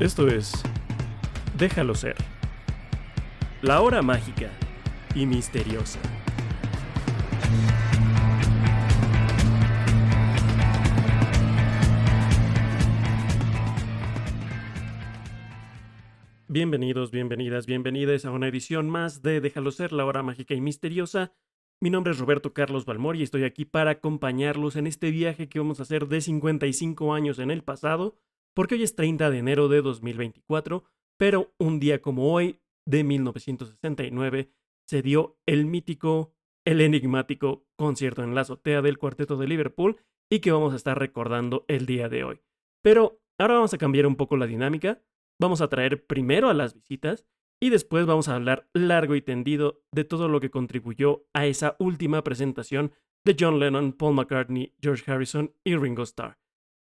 Esto es Déjalo ser. La hora mágica y misteriosa. Bienvenidos, bienvenidas, bienvenidas a una edición más de Déjalo ser, la hora mágica y misteriosa. Mi nombre es Roberto Carlos Balmor y estoy aquí para acompañarlos en este viaje que vamos a hacer de 55 años en el pasado porque hoy es 30 de enero de 2024, pero un día como hoy, de 1969, se dio el mítico, el enigmático concierto en la azotea del Cuarteto de Liverpool y que vamos a estar recordando el día de hoy. Pero ahora vamos a cambiar un poco la dinámica, vamos a traer primero a las visitas y después vamos a hablar largo y tendido de todo lo que contribuyó a esa última presentación de John Lennon, Paul McCartney, George Harrison y Ringo Starr.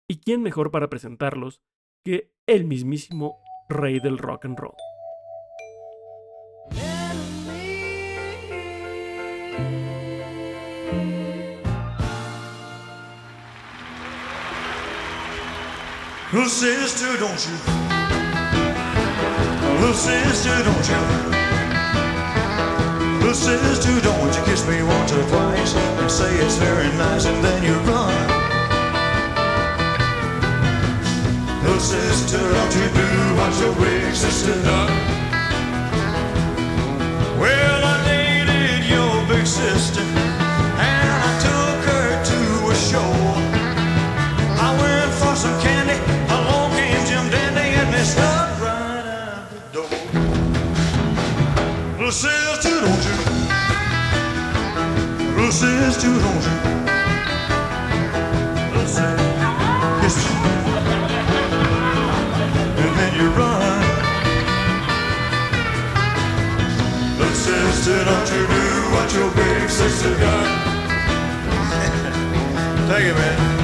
¿Y quién mejor para presentarlos que el mismísimo rey del rock and roll? Little sister, don't you? Little sister, don't you? Little sister, don't you kiss me once or twice and say it's very nice and then you run. Little sister, don't you do what your big sister done? Well, I dated your big sister and I took her to a show. I went for some candy, along came Jim Dandy and me stuck right out the door. Little sister, don't you? Little sister, don't you? Don't you do what your big sister done? Take it, man.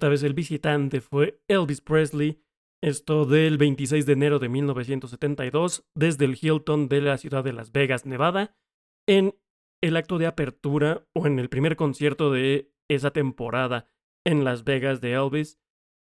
Esta vez el visitante fue Elvis Presley, esto del 26 de enero de 1972, desde el Hilton de la ciudad de Las Vegas, Nevada, en el acto de apertura o en el primer concierto de esa temporada en Las Vegas de Elvis,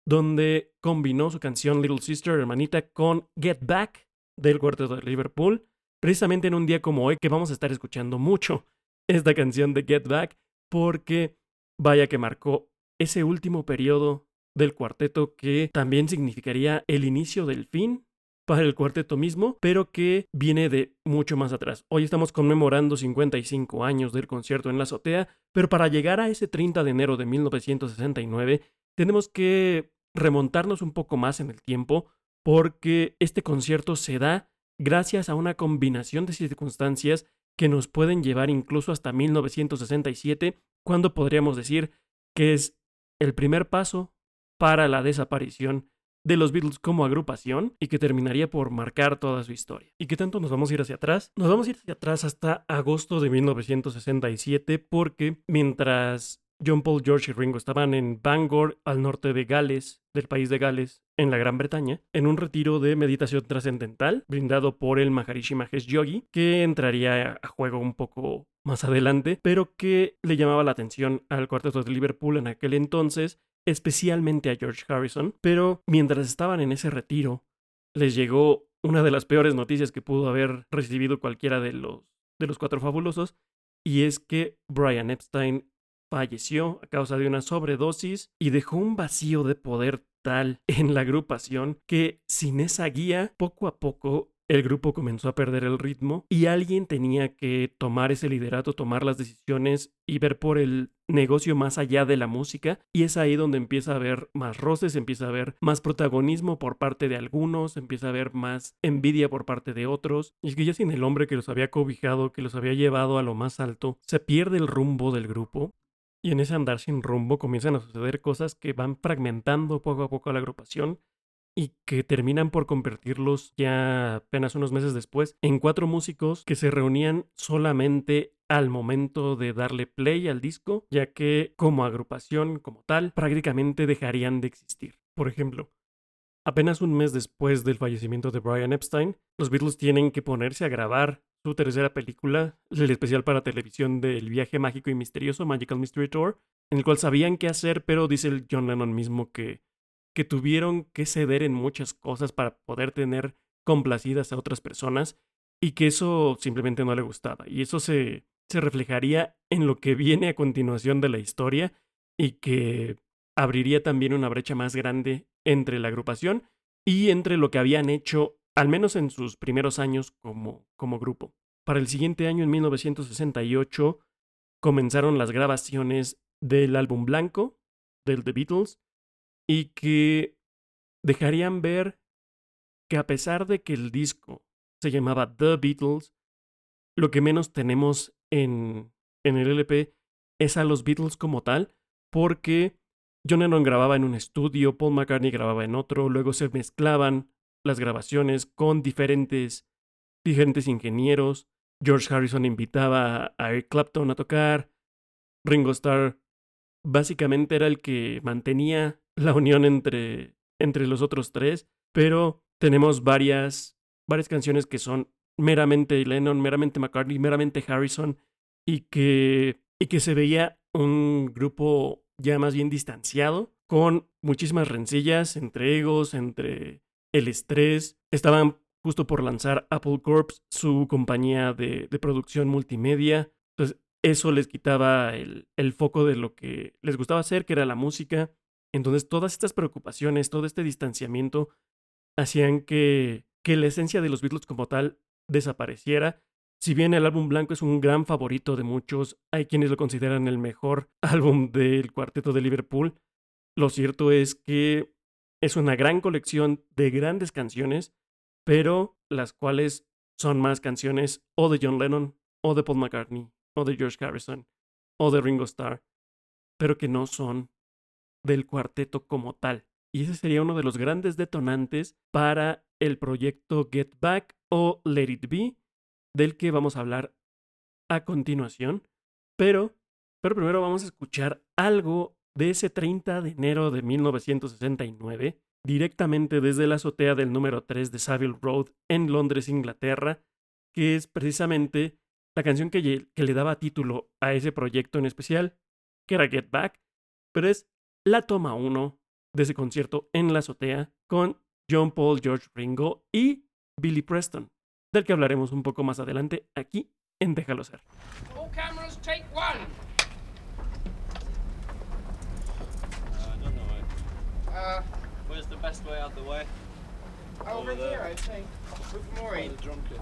donde combinó su canción Little Sister, hermanita, con Get Back del cuarteto de Liverpool, precisamente en un día como hoy que vamos a estar escuchando mucho esta canción de Get Back, porque vaya que marcó ese último periodo del cuarteto que también significaría el inicio del fin para el cuarteto mismo, pero que viene de mucho más atrás. Hoy estamos conmemorando 55 años del concierto en la azotea, pero para llegar a ese 30 de enero de 1969 tenemos que remontarnos un poco más en el tiempo porque este concierto se da gracias a una combinación de circunstancias que nos pueden llevar incluso hasta 1967, cuando podríamos decir que es el primer paso para la desaparición de los Beatles como agrupación y que terminaría por marcar toda su historia. ¿Y qué tanto nos vamos a ir hacia atrás? Nos vamos a ir hacia atrás hasta agosto de 1967 porque mientras John Paul, George y Ringo estaban en Bangor, al norte de Gales, del país de Gales, en la Gran Bretaña, en un retiro de meditación trascendental brindado por el Maharishi Mahesh Yogi, que entraría a juego un poco más adelante, pero que le llamaba la atención al cuarteto de Liverpool en aquel entonces especialmente a George Harrison, pero mientras estaban en ese retiro, les llegó una de las peores noticias que pudo haber recibido cualquiera de los, de los cuatro fabulosos, y es que Brian Epstein falleció a causa de una sobredosis y dejó un vacío de poder tal en la agrupación que sin esa guía, poco a poco el grupo comenzó a perder el ritmo y alguien tenía que tomar ese liderato, tomar las decisiones y ver por el negocio más allá de la música y es ahí donde empieza a haber más roces, empieza a haber más protagonismo por parte de algunos, empieza a haber más envidia por parte de otros y es que ya sin el hombre que los había cobijado, que los había llevado a lo más alto, se pierde el rumbo del grupo y en ese andar sin rumbo comienzan a suceder cosas que van fragmentando poco a poco a la agrupación y que terminan por convertirlos ya apenas unos meses después en cuatro músicos que se reunían solamente al momento de darle play al disco, ya que como agrupación como tal prácticamente dejarían de existir. Por ejemplo, apenas un mes después del fallecimiento de Brian Epstein, los Beatles tienen que ponerse a grabar su tercera película, el especial para televisión del viaje mágico y misterioso Magical Mystery Tour, en el cual sabían qué hacer, pero dice el John Lennon mismo que que tuvieron que ceder en muchas cosas para poder tener complacidas a otras personas y que eso simplemente no le gustaba. Y eso se, se reflejaría en lo que viene a continuación de la historia y que abriría también una brecha más grande entre la agrupación y entre lo que habían hecho, al menos en sus primeros años como, como grupo. Para el siguiente año, en 1968, comenzaron las grabaciones del álbum blanco del The Beatles y que dejarían ver que a pesar de que el disco se llamaba The Beatles, lo que menos tenemos en, en el LP es a los Beatles como tal, porque John Lennon grababa en un estudio, Paul McCartney grababa en otro, luego se mezclaban las grabaciones con diferentes, diferentes ingenieros, George Harrison invitaba a Eric Clapton a tocar, Ringo Starr básicamente era el que mantenía la unión entre, entre los otros tres, pero tenemos varias, varias canciones que son meramente Lennon, meramente McCartney, meramente Harrison, y que, y que se veía un grupo ya más bien distanciado, con muchísimas rencillas entre egos, entre el estrés. Estaban justo por lanzar Apple Corps, su compañía de, de producción multimedia. Entonces, eso les quitaba el, el, foco de lo que les gustaba hacer, que era la música. Entonces todas estas preocupaciones, todo este distanciamiento hacían que, que la esencia de los Beatles como tal desapareciera. Si bien el álbum blanco es un gran favorito de muchos, hay quienes lo consideran el mejor álbum del cuarteto de Liverpool. Lo cierto es que es una gran colección de grandes canciones, pero las cuales son más canciones o de John Lennon, o de Paul McCartney, o de George Harrison, o de Ringo Starr, pero que no son del cuarteto como tal. Y ese sería uno de los grandes detonantes para el proyecto Get Back o Let It Be, del que vamos a hablar a continuación. Pero, pero primero vamos a escuchar algo de ese 30 de enero de 1969, directamente desde la azotea del número 3 de Savile Road en Londres, Inglaterra, que es precisamente la canción que, que le daba título a ese proyecto en especial, que era Get Back, pero es la toma 1 de ese concierto en la azotea con John Paul, George Ringo y Billy Preston, del que hablaremos un poco más adelante aquí en Déjalo ser. All cameras, take one. Uh, I don't know. Uh, Where's the best way out the way? over, Over there. here, I think. With Maureen. the drum kit.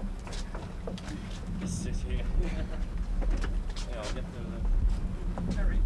Just sit here. yeah, I'll get there then.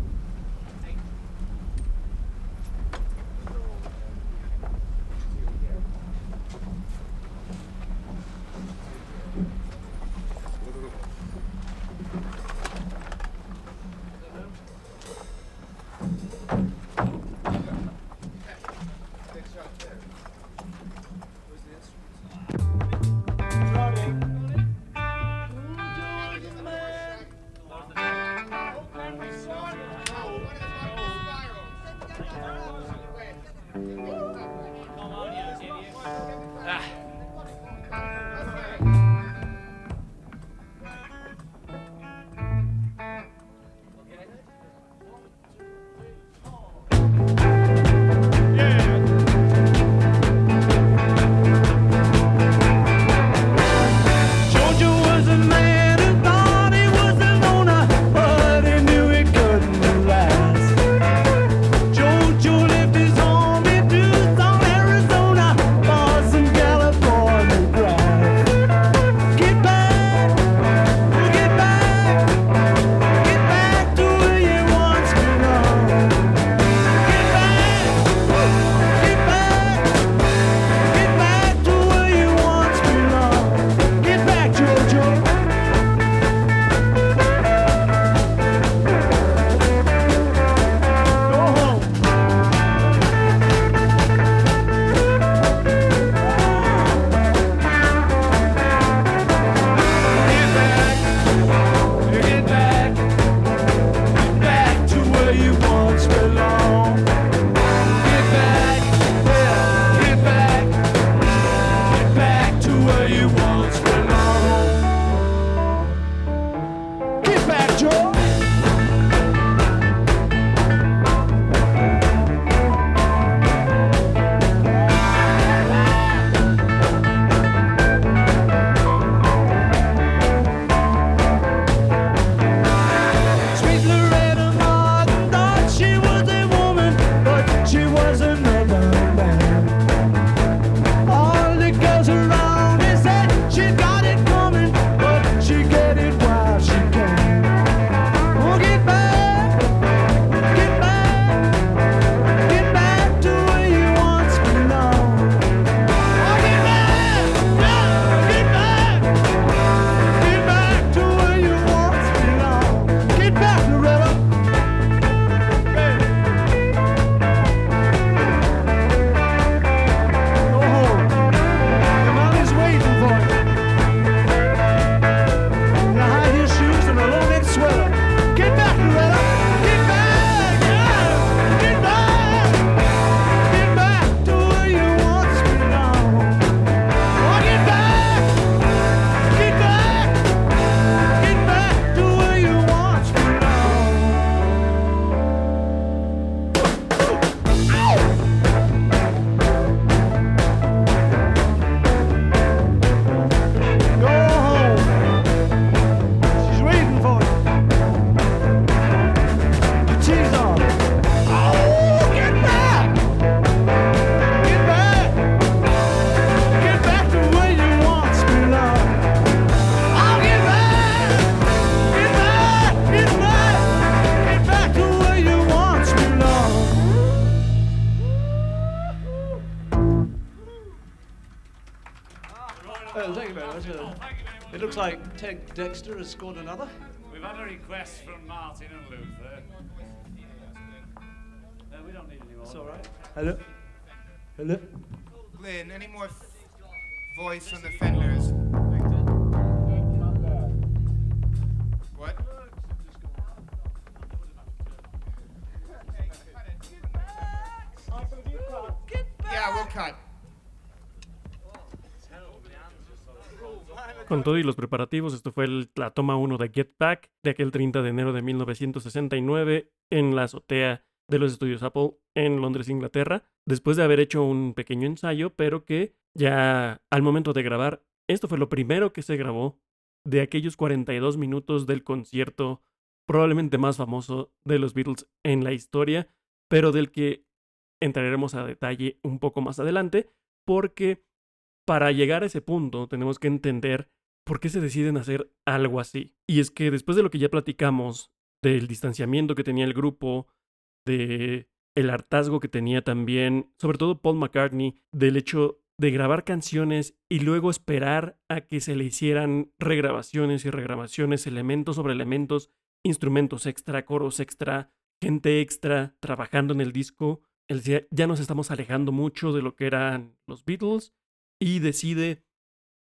Dexter has scored another. We've had a request from Martin and Luther. No, we don't need any more. It's all right. Hello. Hello. Glenn, any more f- voice on the fenders? What? Yeah, we'll cut. Con todo y los preparativos, esto fue la toma 1 de Get Back de aquel 30 de enero de 1969 en la azotea de los estudios Apple en Londres, Inglaterra, después de haber hecho un pequeño ensayo, pero que ya al momento de grabar, esto fue lo primero que se grabó de aquellos 42 minutos del concierto probablemente más famoso de los Beatles en la historia, pero del que entraremos a detalle un poco más adelante, porque para llegar a ese punto tenemos que entender por qué se deciden hacer algo así. Y es que después de lo que ya platicamos, del distanciamiento que tenía el grupo, de el hartazgo que tenía también, sobre todo Paul McCartney, del hecho de grabar canciones y luego esperar a que se le hicieran regrabaciones y regrabaciones, elementos sobre elementos, instrumentos extra, coros extra, gente extra trabajando en el disco. Él decía, ya nos estamos alejando mucho de lo que eran los Beatles y decide,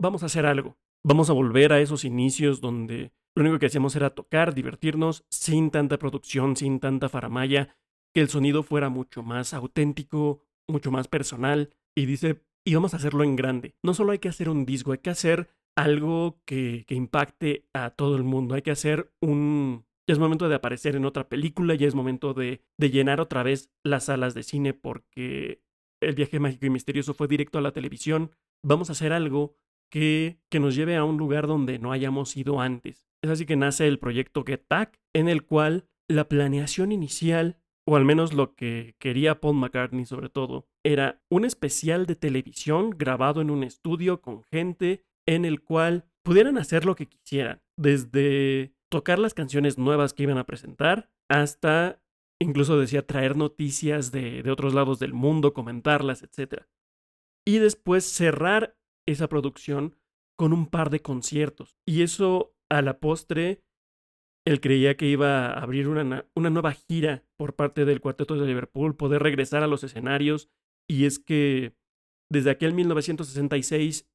vamos a hacer algo. Vamos a volver a esos inicios donde lo único que hacíamos era tocar, divertirnos, sin tanta producción, sin tanta faramaya, que el sonido fuera mucho más auténtico, mucho más personal. Y dice, y vamos a hacerlo en grande. No solo hay que hacer un disco, hay que hacer algo que, impacte a todo el mundo. Hay que hacer un... Ya es momento de aparecer en otra película, ya es momento de llenar otra vez las salas de cine porque el viaje mágico y misterioso fue directo a la televisión. Vamos a hacer algo que, nos lleve a un lugar donde no hayamos ido antes. Es así que nace el proyecto Get Back, en el cual la planeación inicial, o al menos lo que quería Paul McCartney sobre todo, era un especial de televisión grabado en un estudio con gente en el cual pudieran hacer lo que quisieran, desde tocar las canciones nuevas que iban a presentar hasta incluso decía traer noticias de, de otros lados del mundo, comentarlas, etc. Y después cerrar esa producción con un par de conciertos. Y eso a la postre, él creía que iba a abrir una, na- una nueva gira por parte del Cuarteto de Liverpool, poder regresar a los escenarios. Y es que desde aquel 1966,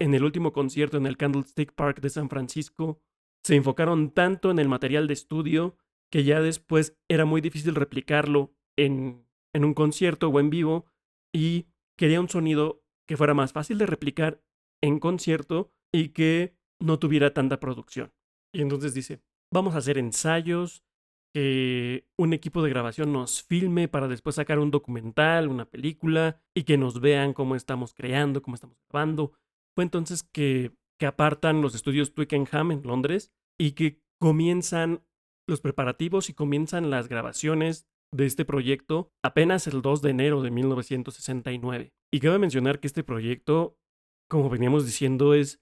en el último concierto en el Candlestick Park de San Francisco, se enfocaron tanto en el material de estudio que ya después era muy difícil replicarlo en, en un concierto o en vivo y quería un sonido que fuera más fácil de replicar en concierto y que no tuviera tanta producción. Y entonces dice, vamos a hacer ensayos, que un equipo de grabación nos filme para después sacar un documental, una película y que nos vean cómo estamos creando, cómo estamos grabando. Fue entonces que, que apartan los estudios Twickenham en Londres y que comienzan los preparativos y comienzan las grabaciones de este proyecto apenas el 2 de enero de 1969. Y cabe mencionar que este proyecto, como veníamos diciendo, es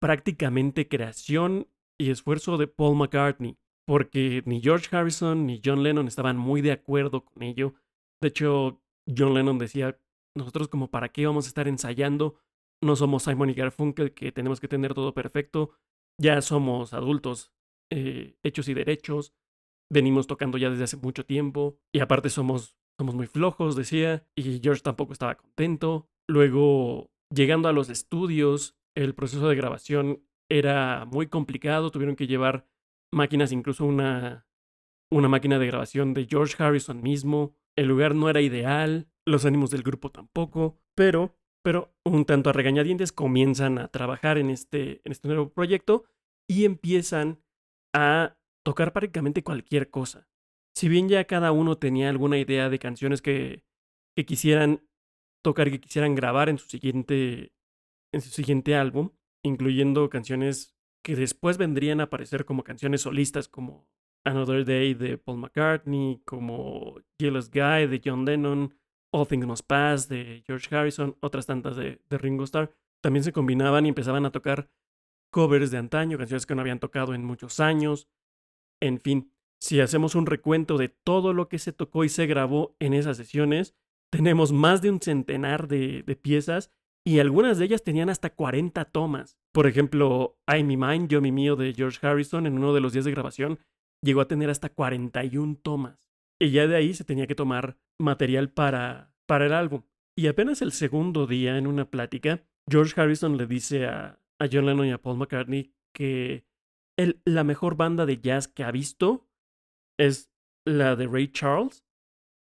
prácticamente creación y esfuerzo de Paul McCartney, porque ni George Harrison ni John Lennon estaban muy de acuerdo con ello. De hecho, John Lennon decía, nosotros como para qué vamos a estar ensayando, no somos Simon y Garfunkel que tenemos que tener todo perfecto, ya somos adultos eh, hechos y derechos, venimos tocando ya desde hace mucho tiempo y aparte somos, somos muy flojos, decía, y George tampoco estaba contento. Luego, llegando a los estudios, el proceso de grabación era muy complicado, tuvieron que llevar máquinas, incluso una, una máquina de grabación de George Harrison mismo. El lugar no era ideal, los ánimos del grupo tampoco, pero, pero un tanto a regañadientes comienzan a trabajar en este, en este nuevo proyecto y empiezan a tocar prácticamente cualquier cosa. Si bien ya cada uno tenía alguna idea de canciones que, que quisieran tocar, que quisieran grabar en su siguiente, en su siguiente álbum, incluyendo canciones que después vendrían a aparecer como canciones solistas como Another Day de Paul McCartney, como Jealous Guy de John Lennon, All Things Must Pass de George Harrison, otras tantas de, de Ringo Starr, también se combinaban y empezaban a tocar covers de antaño, canciones que no habían tocado en muchos años. En fin, si hacemos un recuento de todo lo que se tocó y se grabó en esas sesiones, tenemos más de un centenar de, piezas y algunas de ellas tenían hasta 40 tomas. Por ejemplo, I Me Mine, Yo Mi Mío de George Harrison en uno de los días de grabación llegó a tener hasta 41 tomas. Y ya de ahí se tenía que tomar material para, para el álbum. Y apenas el segundo día en una plática, George Harrison le dice a, a John Lennon y a Paul McCartney que la mejor banda de jazz que ha visto es la de Ray Charles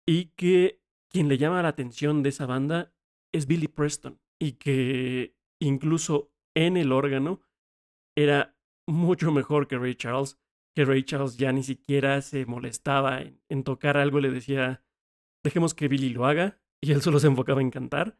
y que quien le llama la atención de esa banda es Billy Preston y que incluso en el órgano era mucho mejor que Ray Charles, que Ray Charles ya ni siquiera se molestaba en, en tocar algo, le decía, dejemos que Billy lo haga y él solo se enfocaba en cantar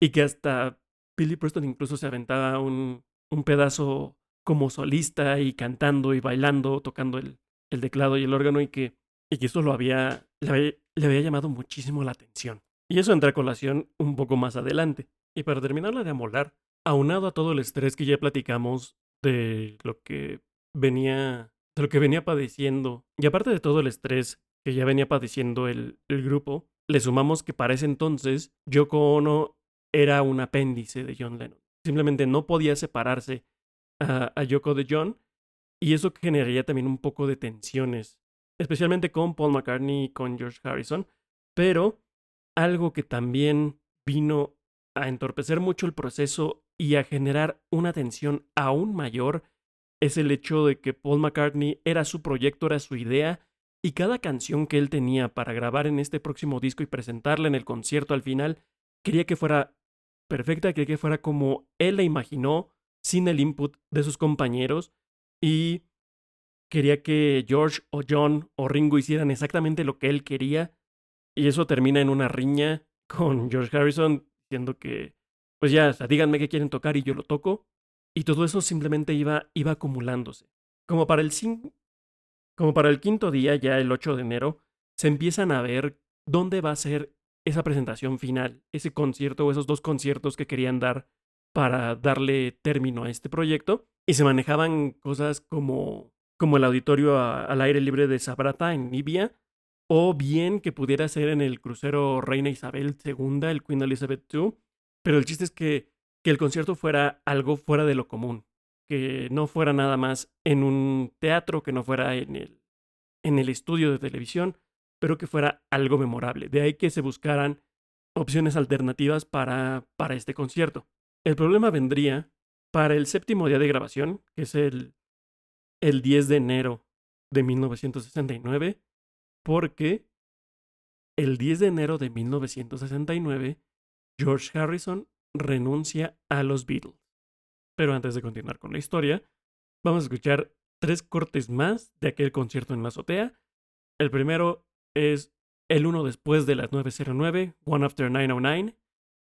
y que hasta Billy Preston incluso se aventaba un, un pedazo como solista y cantando y bailando, tocando el, el teclado y el órgano y que, y que eso lo había, le había, le había llamado muchísimo la atención. Y eso entra a colación un poco más adelante. Y para terminarla de amolar, aunado a todo el estrés que ya platicamos de lo que venía, de lo que venía padeciendo, y aparte de todo el estrés que ya venía padeciendo el, el grupo, le sumamos que para ese entonces Yoko Ono era un apéndice de John Lennon. Simplemente no podía separarse a, Yoko de John, y eso generaría también un poco de tensiones, especialmente con Paul McCartney y con George Harrison, pero algo que también vino a entorpecer mucho el proceso y a generar una tensión aún mayor es el hecho de que Paul McCartney era su proyecto, era su idea, y cada canción que él tenía para grabar en este próximo disco y presentarla en el concierto al final, quería que fuera perfecta, quería que fuera como él la imaginó, sin el input de sus compañeros, y quería que George o John o Ringo hicieran exactamente lo que él quería, y eso termina en una riña con George Harrison diciendo que, pues ya, o sea, díganme qué quieren tocar y yo lo toco. Y todo eso simplemente iba, iba acumulándose. Como para, el como para el quinto día, ya el 8 de enero, se empiezan a ver dónde va a ser esa presentación final, ese concierto o esos dos conciertos que querían dar para darle término a este proyecto. Y se manejaban cosas como, como el auditorio al aire libre de Sabrata en Libia, o bien que pudiera ser en el crucero Reina Isabel II, el Queen Elizabeth II. Pero el chiste es que, que el concierto fuera algo fuera de lo común, que no fuera nada más en un teatro, que no fuera en el, en el estudio de televisión, pero que fuera algo memorable. De ahí que se buscaran opciones alternativas para, para este concierto. El problema vendría para el séptimo día de grabación, que es el, el 10 de enero de 1969, porque el 10 de enero de 1969, George Harrison renuncia a los Beatles. Pero antes de continuar con la historia, vamos a escuchar tres cortes más de aquel concierto en la azotea. El primero es el uno después de las 909, One After 909,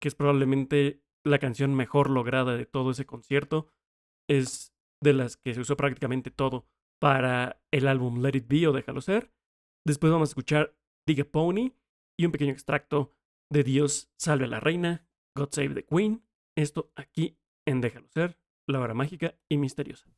que es probablemente la canción mejor lograda de todo ese concierto. Es de las que se usó prácticamente todo para el álbum Let It Be o Déjalo Ser. Después vamos a escuchar Dig a Pony y un pequeño extracto de Dios salve a la reina, God Save the Queen. Esto aquí en Déjalo Ser, la hora mágica y misteriosa.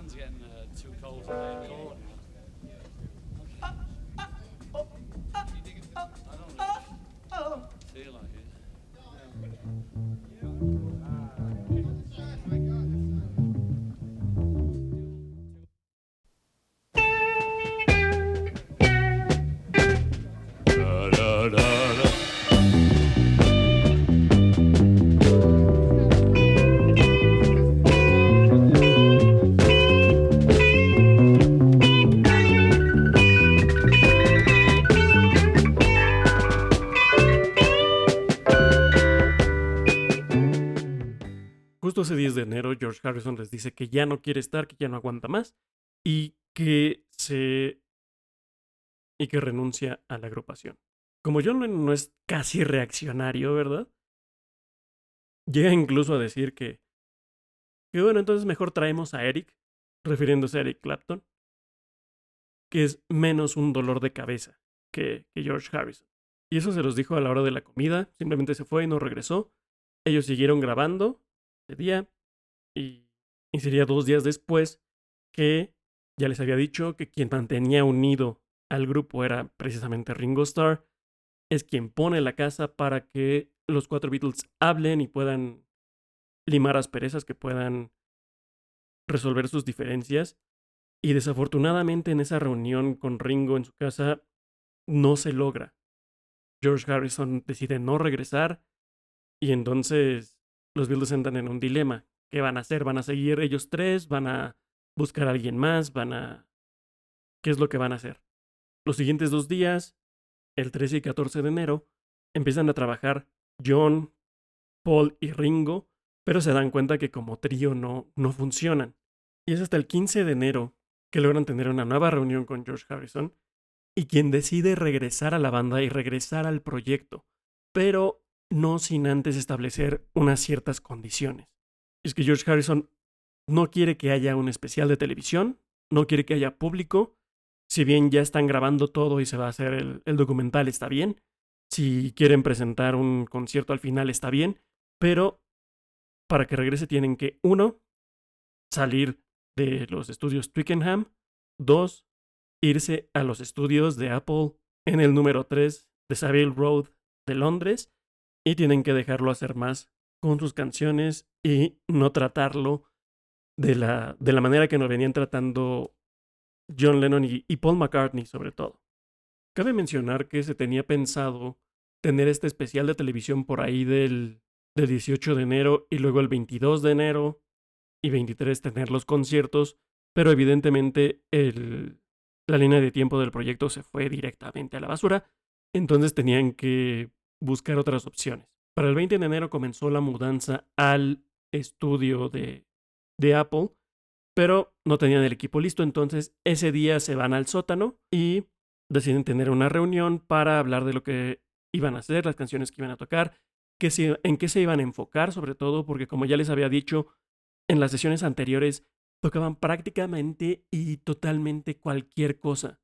Hand's getting uh, too cold to play a chord now. I don't really feel like it. Justo ese 10 de enero, George Harrison les dice que ya no quiere estar, que ya no aguanta más y que se. y que renuncia a la agrupación. Como John no es casi reaccionario, ¿verdad? Llega incluso a decir que. que bueno, entonces mejor traemos a Eric, refiriéndose a Eric Clapton, que es menos un dolor de cabeza que, que George Harrison. Y eso se los dijo a la hora de la comida, simplemente se fue y no regresó. Ellos siguieron grabando ese día y, y sería dos días después que ya les había dicho que quien mantenía unido al grupo era precisamente Ringo Starr, es quien pone la casa para que los cuatro Beatles hablen y puedan limar asperezas, que puedan resolver sus diferencias. Y desafortunadamente en esa reunión con Ringo en su casa no se logra. George Harrison decide no regresar y entonces los Beatles entran en un dilema. ¿Qué van a hacer? ¿Van a seguir ellos tres? ¿Van a buscar a alguien más? ¿Van a... ¿Qué es lo que van a hacer? Los siguientes dos días, el 13 y 14 de enero, empiezan a trabajar John, Paul y Ringo, pero se dan cuenta que como trío no, no funcionan. Y es hasta el 15 de enero que logran tener una nueva reunión con George Harrison y quien decide regresar a la banda y regresar al proyecto, pero no sin antes establecer unas ciertas condiciones. Es que George Harrison no quiere que haya un especial de televisión, no quiere que haya público, si bien ya están grabando todo y se va a hacer el, documental está bien, si quieren presentar un concierto al final está bien, pero para que regrese tienen que, uno, salir de los estudios Twickenham, dos, irse a los estudios de Apple en el número 3 de Savile Road de Londres y tienen que dejarlo hacer más con sus canciones y no tratarlo de la, de la manera que nos venían tratando John Lennon y, Paul McCartney sobre todo. Cabe mencionar que se tenía pensado tener este especial de televisión por ahí del, del 18 de enero y luego el 22 de enero y 23 tener los conciertos, pero evidentemente el, la línea de tiempo del proyecto se fue directamente a la basura, entonces tenían que buscar otras opciones. Para el 20 de enero comenzó la mudanza al estudio de, de Apple, pero no tenían el equipo listo, entonces ese día se van al sótano y deciden tener una reunión para hablar de lo que iban a hacer, las canciones que iban a tocar, en qué se iban a enfocar, sobre todo porque como ya les había dicho en las sesiones anteriores, tocaban prácticamente y totalmente cualquier cosa.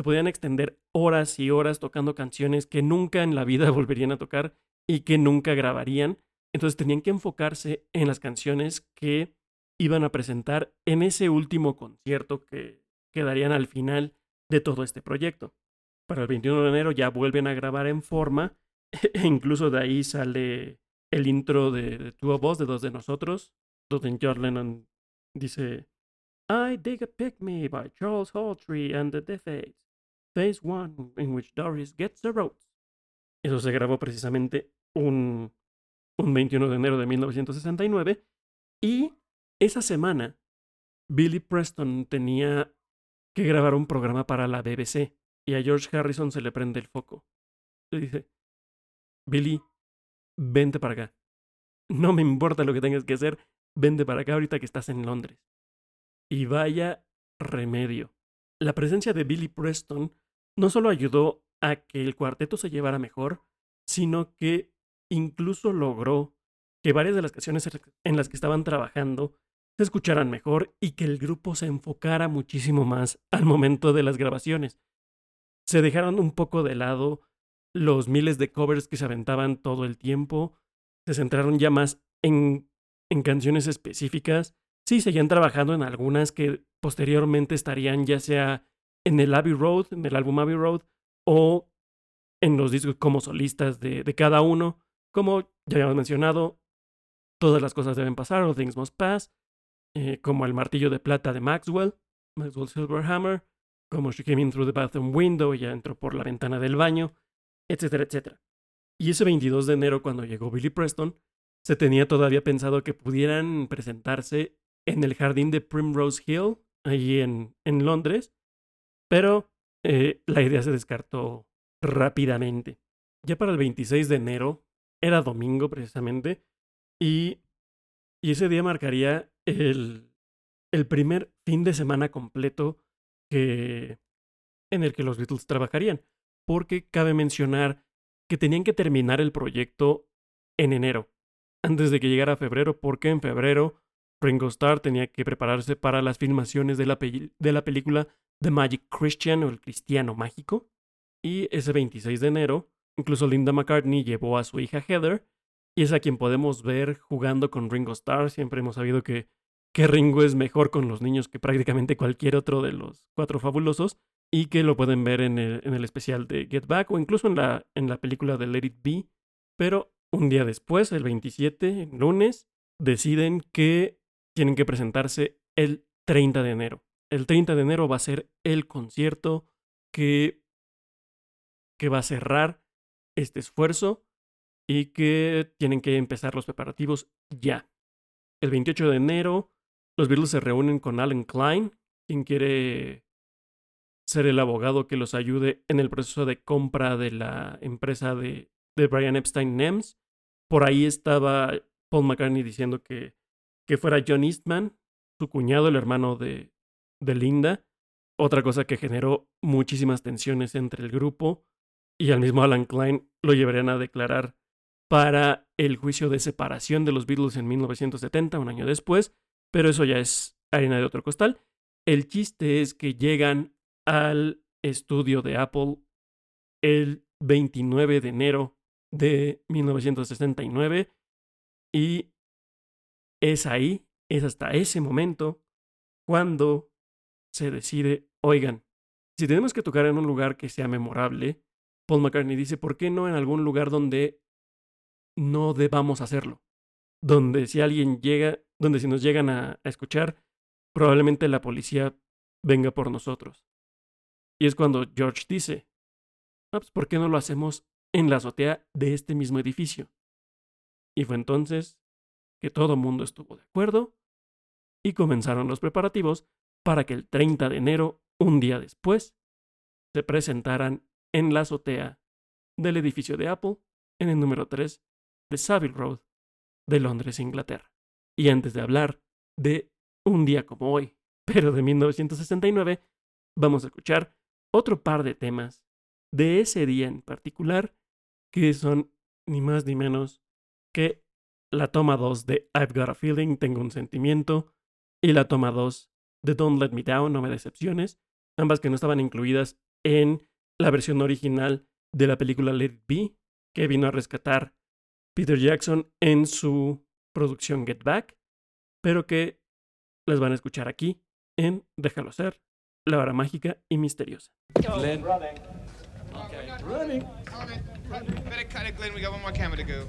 Se podían extender horas y horas tocando canciones que nunca en la vida volverían a tocar y que nunca grabarían. Entonces tenían que enfocarse en las canciones que iban a presentar en ese último concierto que quedarían al final de todo este proyecto. Para el 21 de enero ya vuelven a grabar en forma e incluso de ahí sale el intro de, de Two of Us, de dos de nosotros, donde John Lennon dice I Dig a Pick Me by Charles Hawtrey and the Defates, Phase 1 in which Doris gets the ropes. Eso se grabó precisamente un, un 21 de enero de 1969 y esa semana Billy Preston tenía que grabar un programa para la BBC y a George Harrison se le prende el foco. Le dice, Billy, vente para acá. No me importa lo que tengas que hacer, vente para acá ahorita que estás en Londres. Y vaya remedio. La presencia de Billy Preston no solo ayudó a que el cuarteto se llevara mejor, sino que incluso logró que varias de las canciones en las que estaban trabajando se escucharan mejor y que el grupo se enfocara muchísimo más al momento de las grabaciones. Se dejaron un poco de lado los miles de covers que se aventaban todo el tiempo, se centraron ya más en, en canciones específicas, Sí, seguían trabajando en algunas que posteriormente estarían ya sea en el Abbey Road, en el álbum Abbey Road, o en los discos como solistas de, de cada uno. Como ya habíamos mencionado, todas las cosas deben pasar, o Things Must Pass, eh, como el martillo de plata de Maxwell, Maxwell Silverhammer, como She Came In Through the Bathroom Window, ya entró por la ventana del baño, etcétera, etcétera. Y ese 22 de enero, cuando llegó Billy Preston, se tenía todavía pensado que pudieran presentarse en el jardín de Primrose Hill, allí en, en Londres, pero eh, la idea se descartó rápidamente. Ya para el 26 de enero, era domingo precisamente, y, y ese día marcaría el, el primer fin de semana completo que, en el que los Beatles trabajarían, porque cabe mencionar que tenían que terminar el proyecto en enero, antes de que llegara febrero, porque en febrero Ringo Starr tenía que prepararse para las filmaciones de la, de la película The Magic Christian o el Cristiano Mágico. Y ese 26 de enero, incluso Linda McCartney llevó a su hija Heather, y es a quien podemos ver jugando con Ringo Starr. Siempre hemos sabido que, que Ringo es mejor con los niños que prácticamente cualquier otro de los cuatro fabulosos, y que lo pueden ver en el, en el especial de Get Back o incluso en la, en la película de Let It Be. Pero un día después, el 27, el lunes, deciden que tienen que presentarse el 30 de enero. El 30 de enero va a ser el concierto que, que va a cerrar este esfuerzo y que tienen que empezar los preparativos ya. El 28 de enero, los Beatles se reúnen con Alan Klein, quien quiere ser el abogado que los ayude en el proceso de compra de la empresa de, de Brian Epstein NEMS. Por ahí estaba Paul McCartney diciendo que, que fuera John Eastman, su cuñado, el hermano de, de Linda. Otra cosa que generó muchísimas tensiones entre el grupo y al mismo Alan Klein lo llevarían a declarar para el juicio de separación de los Beatles en 1970, un año después, pero eso ya es harina de otro costal. El chiste es que llegan al estudio de Apple el 29 de enero de 1969 y es ahí, es hasta ese momento cuando se decide, oigan, si tenemos que tocar en un lugar que sea memorable, Paul McCartney dice, ¿por qué no en algún lugar donde no debamos hacerlo? Donde si alguien llega, donde si nos llegan a, escuchar, probablemente la policía venga por nosotros. Y es cuando George dice, ah, pues, ¿por qué no lo hacemos en la azotea de este mismo edificio? Y fue entonces que todo mundo estuvo de acuerdo y comenzaron los preparativos para que el 30 de enero, un día después, se presentaran en la azotea del edificio de Apple en el número 3 de Savile Road de Londres, Inglaterra. Y antes de hablar de un día como hoy, pero de 1969, vamos a escuchar otro par de temas de ese día en particular, que son ni más ni menos que la toma 2 de I've Got a Feeling, Tengo un Sentimiento, y la toma 2 de Don't Let Me Down, No Me Decepciones, ambas que no estaban incluidas en la versión original de la película Let It Be, que vino a rescatar Peter Jackson en su producción Get Back, pero que las van a escuchar aquí en Déjalo Ser, la hora mágica y misteriosa. Glenn. Running. Better cut it, Glenn. We got one more camera to go.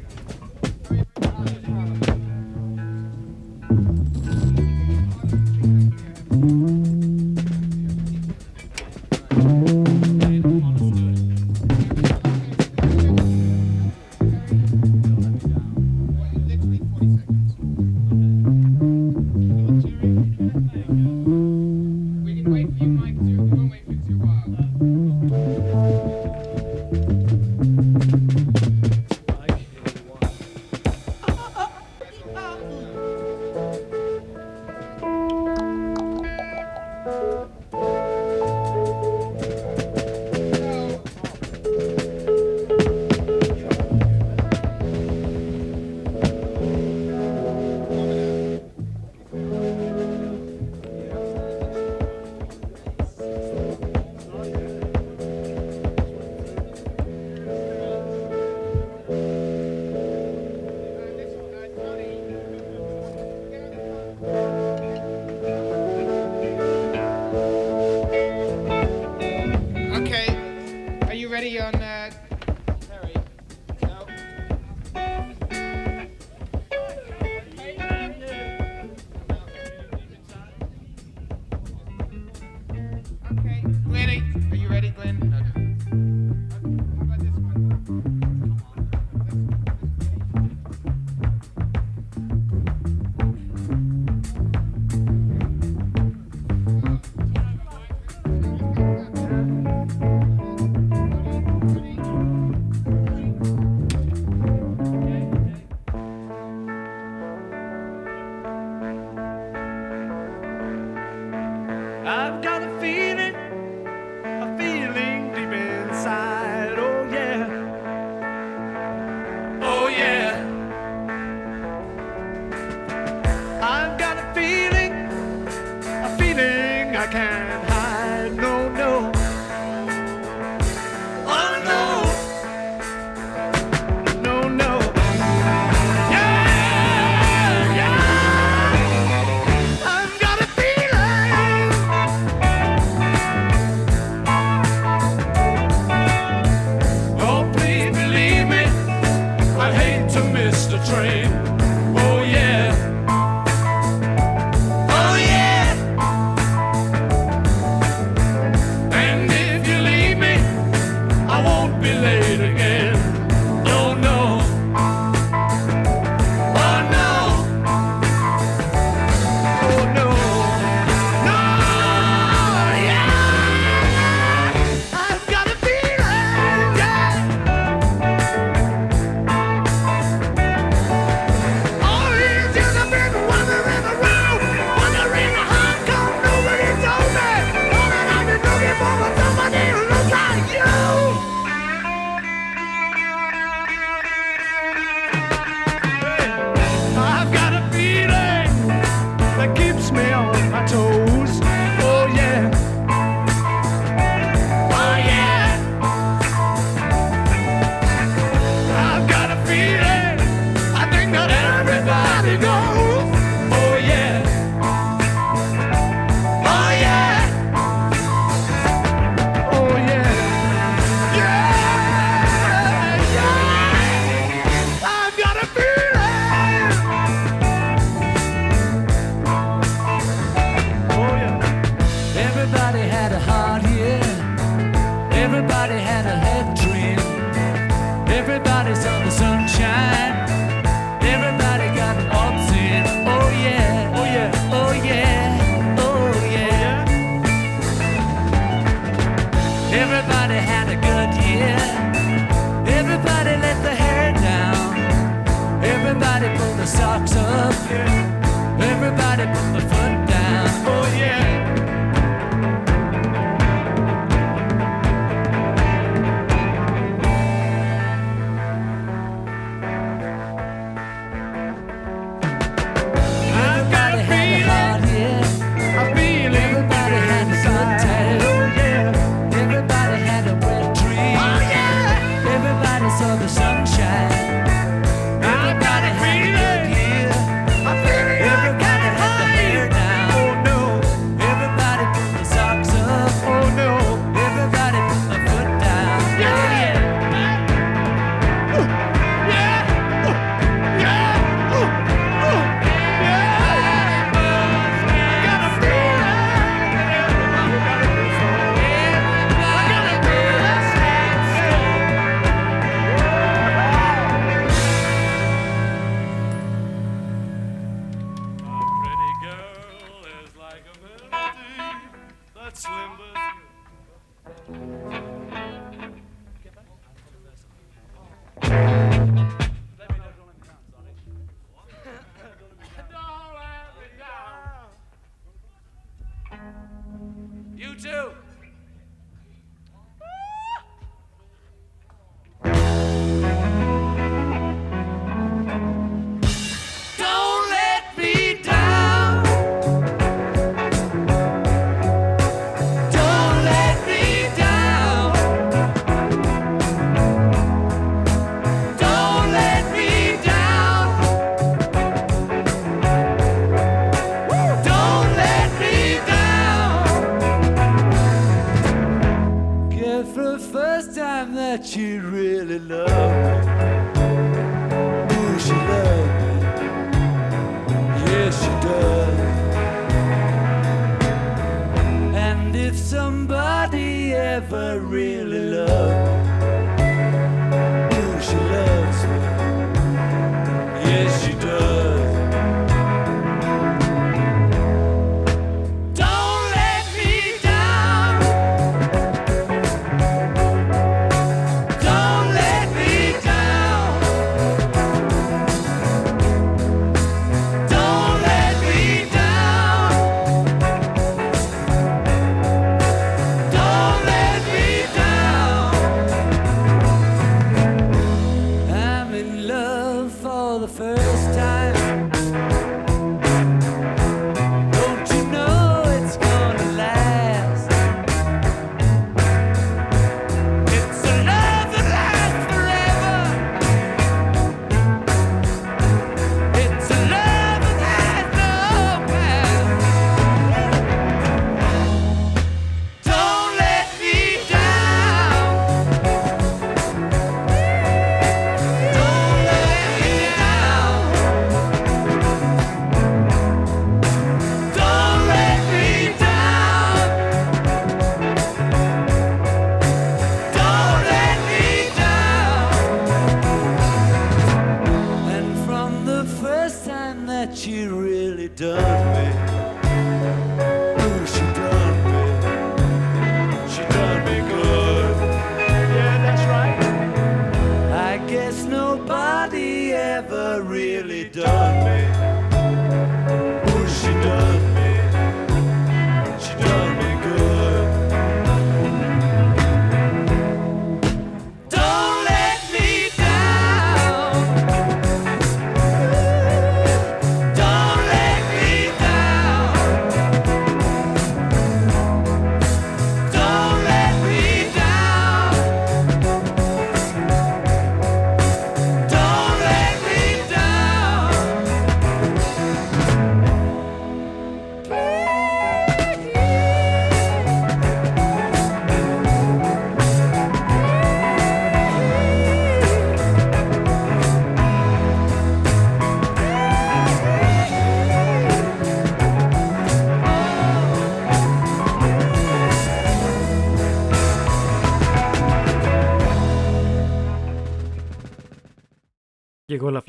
Ready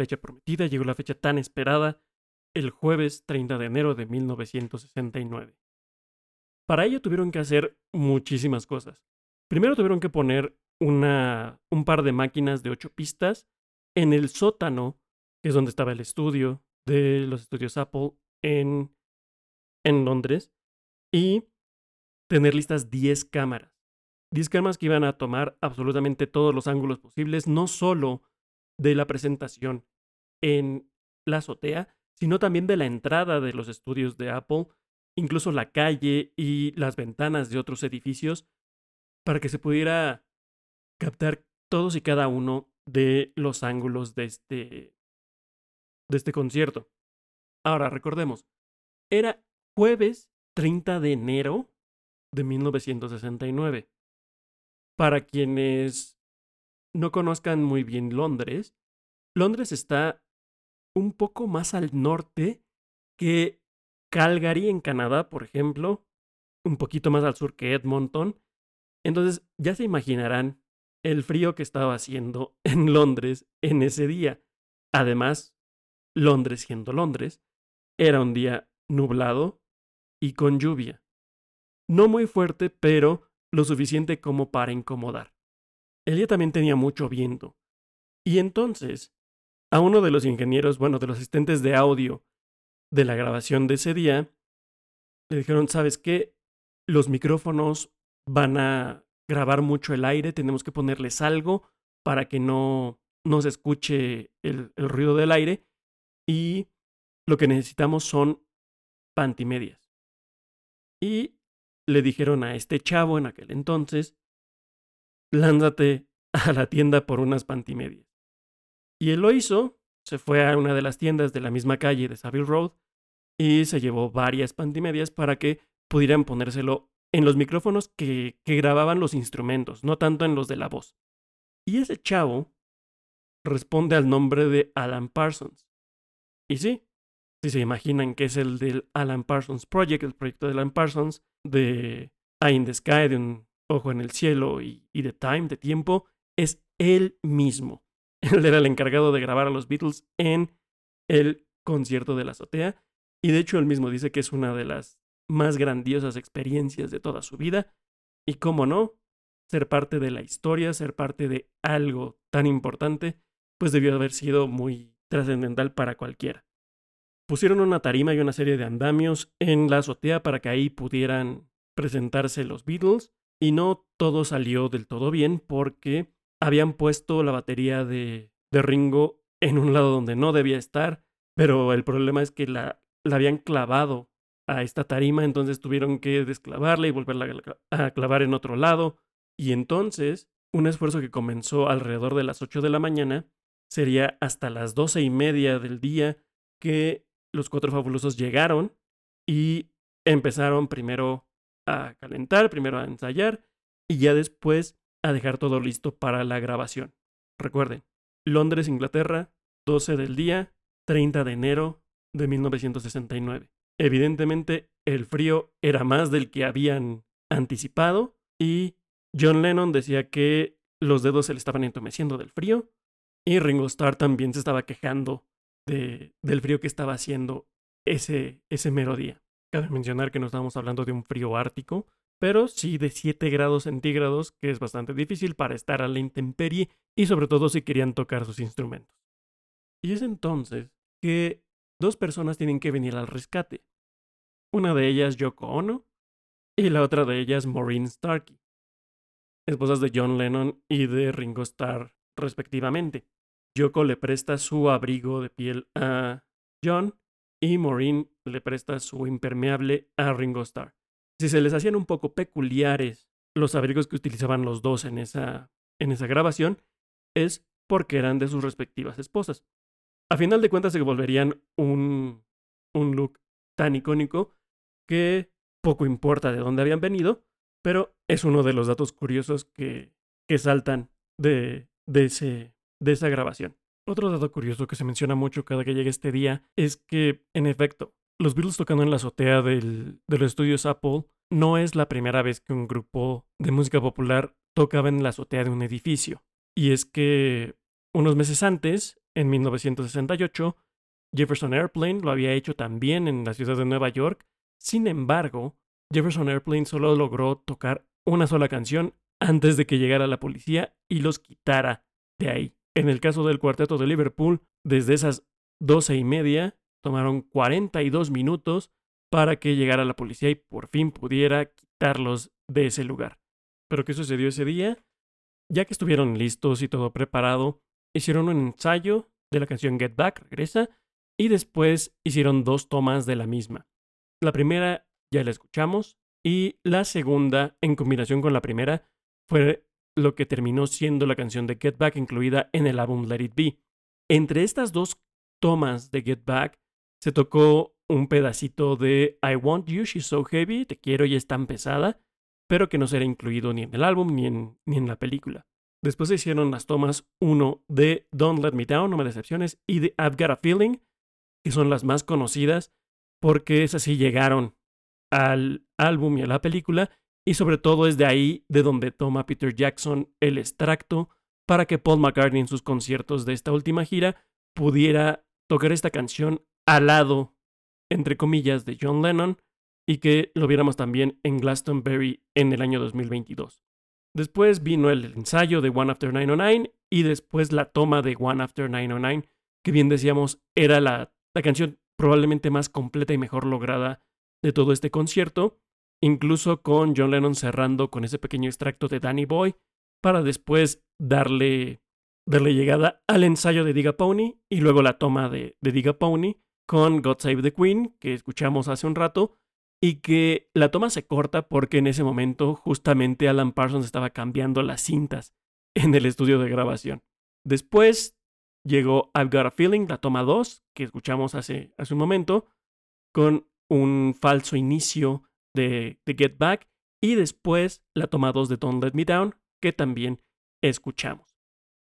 fecha prometida, llegó la fecha tan esperada, el jueves 30 de enero de 1969. Para ello tuvieron que hacer muchísimas cosas. Primero tuvieron que poner un par de máquinas de ocho pistas en el sótano, que es donde estaba el estudio de los estudios Apple en, en Londres, y tener listas 10 cámaras. 10 cámaras que iban a tomar absolutamente todos los ángulos posibles, no solo de la presentación en la azotea, sino también de la entrada de los estudios de Apple, incluso la calle y las ventanas de otros edificios, para que se pudiera captar todos y cada uno de los ángulos de este, de este concierto. Ahora, recordemos, era jueves 30 de enero de 1969. Para quienes no conozcan muy bien Londres, Londres está un poco más al norte que Calgary en Canadá, por ejemplo, un poquito más al sur que Edmonton. Entonces ya se imaginarán el frío que estaba haciendo en Londres en ese día. Además, Londres siendo Londres, era un día nublado y con lluvia. No muy fuerte, pero lo suficiente como para incomodar. El día también tenía mucho viento. Y entonces, a uno de los ingenieros, bueno, de los asistentes de audio de la grabación de ese día, le dijeron, ¿sabes qué? Los micrófonos van a grabar mucho el aire, tenemos que ponerles algo para que no, no se escuche el, el ruido del aire y lo que necesitamos son pantimedias. Y le dijeron a este chavo en aquel entonces, lánzate a la tienda por unas pantimedias. Y él lo hizo, se fue a una de las tiendas de la misma calle de Savile Road y se llevó varias pantimedias para que pudieran ponérselo en los micrófonos que, grababan los instrumentos, no tanto en los de la voz. Y ese chavo responde al nombre de Alan Parsons. Y sí, si se imaginan que es el del Alan Parsons Project, el proyecto de Alan Parsons, de Eye in the Sky, de un ojo en el cielo y, y de Time, de tiempo, es él mismo. Él era el encargado de grabar a los Beatles en el concierto de la azotea. Y de hecho él mismo dice que es una de las más grandiosas experiencias de toda su vida. Y cómo no, ser parte de la historia, ser parte de algo tan importante, pues debió haber sido muy trascendental para cualquiera. Pusieron una tarima y una serie de andamios en la azotea para que ahí pudieran presentarse los Beatles y no todo salió del todo bien porque habían puesto la batería de, de Ringo en un lado donde no debía estar, pero el problema es que la, la habían clavado a esta tarima, entonces tuvieron que desclavarla y volverla a clavar en otro lado. Y entonces, un esfuerzo que comenzó alrededor de las 8 de la mañana sería hasta las doce y media del día que los cuatro fabulosos llegaron y empezaron primero a calentar, primero a ensayar y ya después a dejar todo listo para la grabación. Recuerden, Londres, Inglaterra, 12 del día, 30 de enero de 1969. Evidentemente, el frío era más del que habían anticipado y John Lennon decía que los dedos se le estaban entumeciendo del frío y Ringo Starr también se estaba quejando de, del frío que estaba haciendo ese, ese mero día. Cabe mencionar que no estábamos hablando de un frío ártico, pero sí de 7 grados centígrados, que es bastante difícil para estar a la intemperie y sobre todo si querían tocar sus instrumentos. Y es entonces que dos personas tienen que venir al rescate. Una de ellas Yoko Ono y la otra de ellas Maureen Starkey, esposas de John Lennon y de Ringo Starr respectivamente. Yoko le presta su abrigo de piel a John y Maureen le presta su impermeable a Ringo Starr. Si se les hacían un poco peculiares los abrigos que utilizaban los dos en esa, en esa grabación, es porque eran de sus respectivas esposas. A final de cuentas se volverían un, un look tan icónico que poco importa de dónde habían venido, pero es uno de los datos curiosos que, que saltan de, de, ese, de esa grabación. Otro dato curioso que se menciona mucho cada que llega este día es que, en efecto, los Beatles tocando en la azotea del, de los estudios Apple no es la primera vez que un grupo de música popular tocaba en la azotea de un edificio. Y es que unos meses antes, en 1968, Jefferson Airplane lo había hecho también en la ciudad de Nueva York. Sin embargo, Jefferson Airplane solo logró tocar una sola canción antes de que llegara la policía y los quitara de ahí. En el caso del cuarteto de Liverpool, desde esas doce y media, tomaron 42 minutos para que llegara la policía y por fin pudiera quitarlos de ese lugar. ¿Pero qué sucedió ese día? Ya que estuvieron listos y todo preparado, hicieron un ensayo de la canción Get Back, regresa, y después hicieron dos tomas de la misma. La primera ya la escuchamos, y la segunda, en combinación con la primera, fue lo que terminó siendo la canción de Get Back incluida en el álbum Let It Be. Entre estas dos tomas de Get Back se tocó un pedacito de I Want You, She's So Heavy, Te quiero y es tan pesada, pero que no será incluido ni en el álbum ni en, ni en la película. Después se hicieron las tomas 1 de Don't Let Me Down, No Me Decepciones, y de I've Got a Feeling, que son las más conocidas porque esas sí llegaron al álbum y a la película, y sobre todo es de ahí de donde toma Peter Jackson el extracto para que Paul McCartney en sus conciertos de esta última gira pudiera tocar esta canción al lado, entre comillas, de John Lennon y que lo viéramos también en Glastonbury en el año 2022. Después vino el ensayo de One After 909 y después la toma de One After 909, que bien decíamos era la, la canción probablemente más completa y mejor lograda de todo este concierto, incluso con John Lennon cerrando con ese pequeño extracto de Danny Boy, para después darle, darle llegada al ensayo de Diga Pony y luego la toma de, de Diga Pony con God Save the Queen, que escuchamos hace un rato, y que la toma se corta porque en ese momento justamente Alan Parsons estaba cambiando las cintas en el estudio de grabación. Después llegó I've Got a Feeling, la toma 2, que escuchamos hace, hace un momento, con un falso inicio de, de Get Back y después la toma 2 de Don't Let Me Down, que también escuchamos.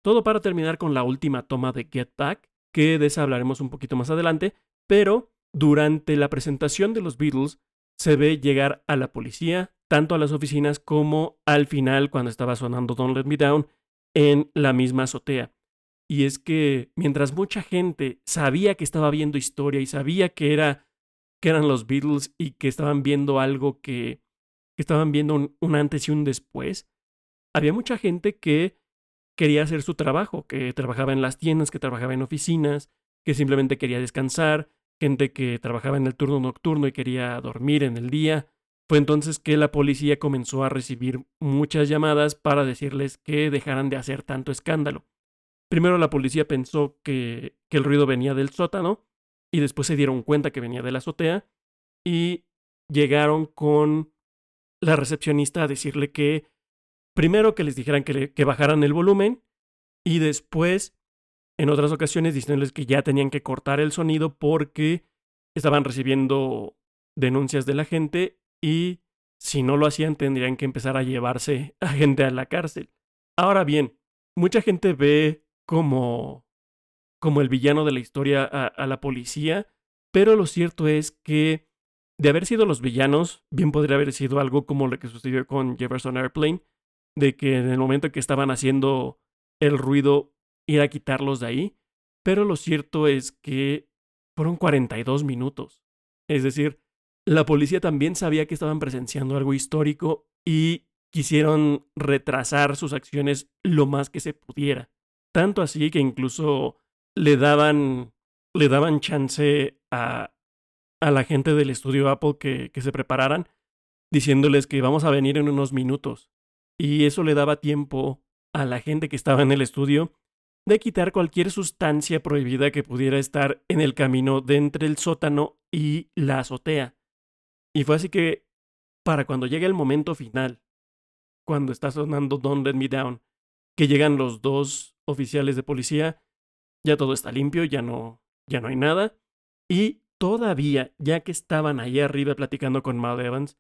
Todo para terminar con la última toma de Get Back, que de esa hablaremos un poquito más adelante, pero durante la presentación de los Beatles se ve llegar a la policía, tanto a las oficinas como al final cuando estaba sonando Don't Let Me Down en la misma azotea. Y es que mientras mucha gente sabía que estaba viendo historia y sabía que, era, que eran los Beatles y que estaban viendo algo que, estaban viendo un antes y un después, había mucha gente que quería hacer su trabajo, que trabajaba en las tiendas, que trabajaba en oficinas, que simplemente quería descansar, gente que trabajaba en el turno nocturno y quería dormir en el día. Fue entonces que la policía comenzó a recibir muchas llamadas para decirles que dejaran de hacer tanto escándalo. Primero la policía pensó que, que el ruido venía del sótano y después se dieron cuenta que venía de la azotea y llegaron con la recepcionista a decirle que primero que les dijeran que, bajaran el volumen y después en otras ocasiones diciéndoles que ya tenían que cortar el sonido porque estaban recibiendo denuncias de la gente y si no lo hacían tendrían que empezar a llevarse a gente a la cárcel. Ahora bien, mucha gente ve como como el villano de la historia a, a la policía, pero lo cierto es que de haber sido los villanos, bien podría haber sido algo como lo que sucedió con Jefferson Airplane, de que en el momento que estaban haciendo el ruido ir a quitarlos de ahí, pero lo cierto es que fueron 42 minutos. Es decir, la policía también sabía que estaban presenciando algo histórico y quisieron retrasar sus acciones lo más que se pudiera. Tanto así que incluso le daban, le daban chance a, a la gente del estudio Apple que, que se prepararan, diciéndoles que vamos a venir en unos minutos. Y eso le daba tiempo a la gente que estaba en el estudio de quitar cualquier sustancia prohibida que pudiera estar en el camino de entre el sótano y la azotea. Y fue así que, para cuando llega el momento final, cuando está sonando Don't Let Me Down, que llegan los dos oficiales de policía, ya todo está limpio, ya no, ya no hay nada. Y todavía, ya que estaban ahí arriba platicando con Mal Evans,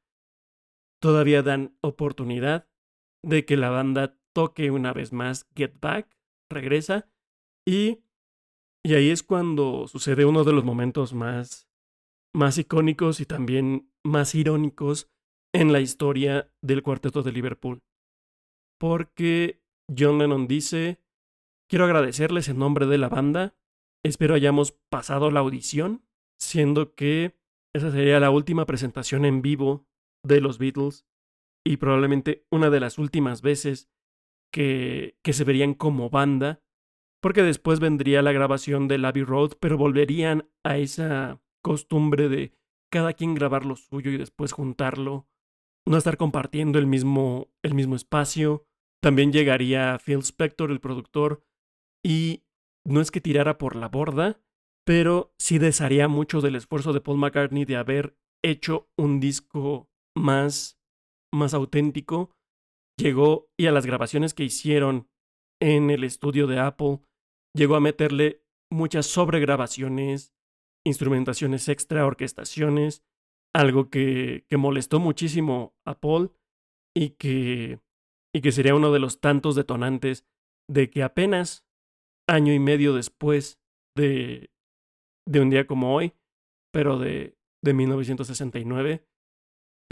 todavía dan oportunidad de que la banda toque una vez más Get Back, regresa, y, y ahí es cuando sucede uno de los momentos más, más icónicos y también más irónicos en la historia del cuarteto de Liverpool. Porque John Lennon dice, quiero agradecerles en nombre de la banda, espero hayamos pasado la audición, siendo que esa sería la última presentación en vivo de los Beatles y probablemente una de las últimas veces que, que se verían como banda, porque después vendría la grabación de Abbey Road, pero volverían a esa costumbre de cada quien grabar lo suyo y después juntarlo, no estar compartiendo el mismo, el mismo espacio. También llegaría Phil Spector, el productor, y no es que tirara por la borda, pero sí desharía mucho del esfuerzo de Paul McCartney de haber hecho un disco más, más auténtico. Llegó y a las grabaciones que hicieron en el estudio de Apple, llegó a meterle muchas sobregrabaciones, instrumentaciones extra, orquestaciones, algo que, que molestó muchísimo a Paul y que, y que sería uno de los tantos detonantes de que apenas año y medio después de, de un día como hoy, pero de, de 1969,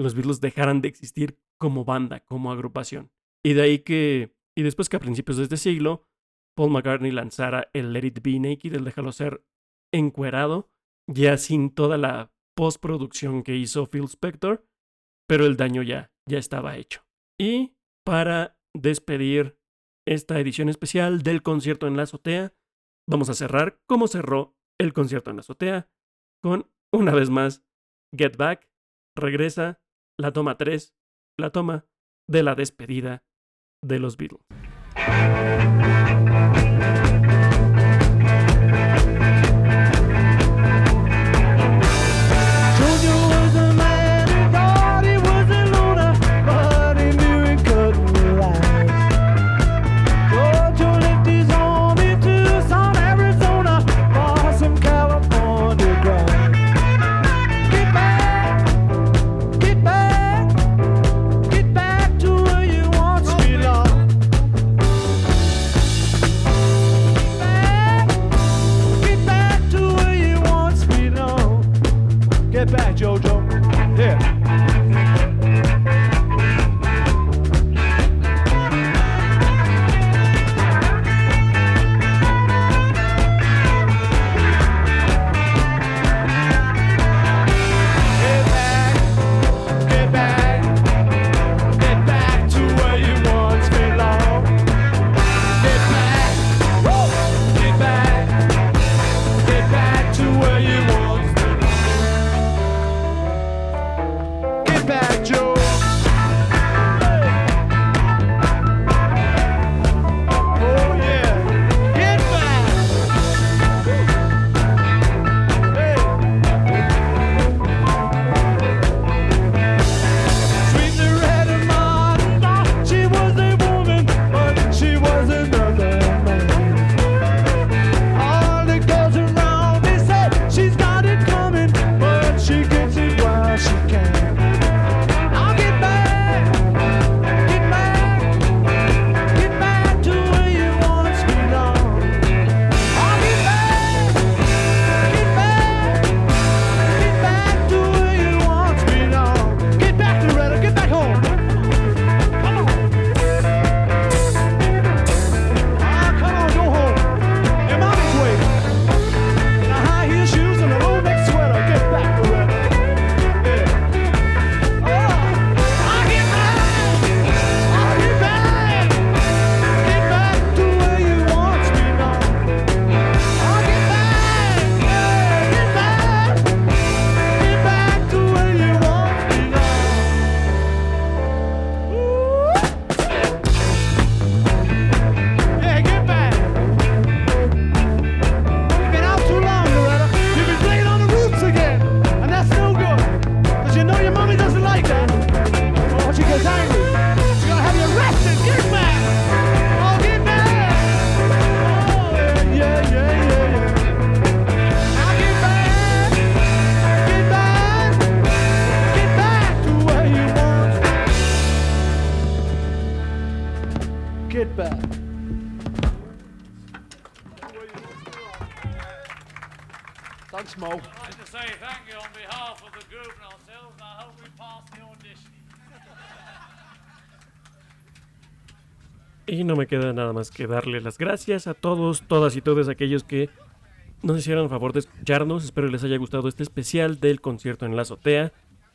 los Beatles dejaran de existir como banda, como agrupación. Y de ahí que, y después que a principios de este siglo, Paul McCartney lanzara el Let It Be Naked, el Déjalo Ser encuerado, ya sin toda la postproducción que hizo Phil Spector, pero el daño ya, ya estaba hecho. Y para despedir esta edición especial del concierto en la azotea, vamos a cerrar como cerró el concierto en la azotea, con una vez más Get Back, regresa la toma 3, la toma de la despedida de los Beatles. Get back, JoJo. Here. No me queda nada más que darle las gracias a todos, todas y todos aquellos que nos hicieron el favor de escucharnos. Espero les haya gustado este especial del concierto en la azotea.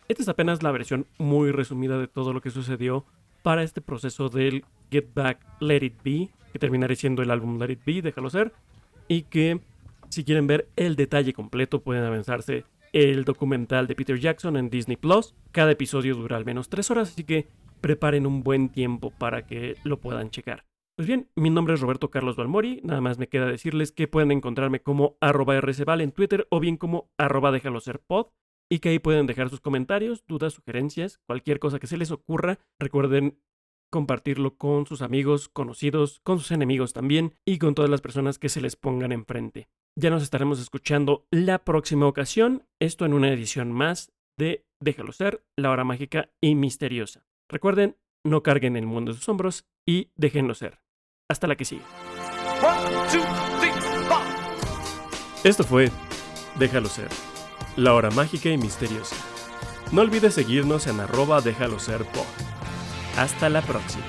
Esta es apenas la versión muy resumida de todo lo que sucedió para este proceso del Get Back Let It Be, que terminará siendo el álbum Let It Be, déjalo ser, y que si quieren ver el detalle completo pueden avanzarse el documental de Peter Jackson en Disney Plus. Cada episodio dura al menos tres horas, así que preparen un buen tiempo para que lo puedan checar. Pues bien, mi nombre es Roberto Carlos Balmori, nada más me queda decirles que pueden encontrarme como arroba rcval en Twitter o bien como arroba déjalo ser pod y que ahí pueden dejar sus comentarios, dudas, sugerencias, cualquier cosa que se les ocurra. Recuerden compartirlo con sus amigos, conocidos, con sus enemigos también y con todas las personas que se les pongan enfrente. Ya nos estaremos escuchando la próxima ocasión, esto en una edición más de Déjalo ser, la hora mágica y misteriosa. Recuerden, no carguen el mundo en sus hombros y déjenlo ser. Hasta la que sigue. One, two, three, four. Esto fue Déjalo ser, la hora mágica y misteriosa. No olvides seguirnos en arroba déjalo ser pod. Hasta la próxima.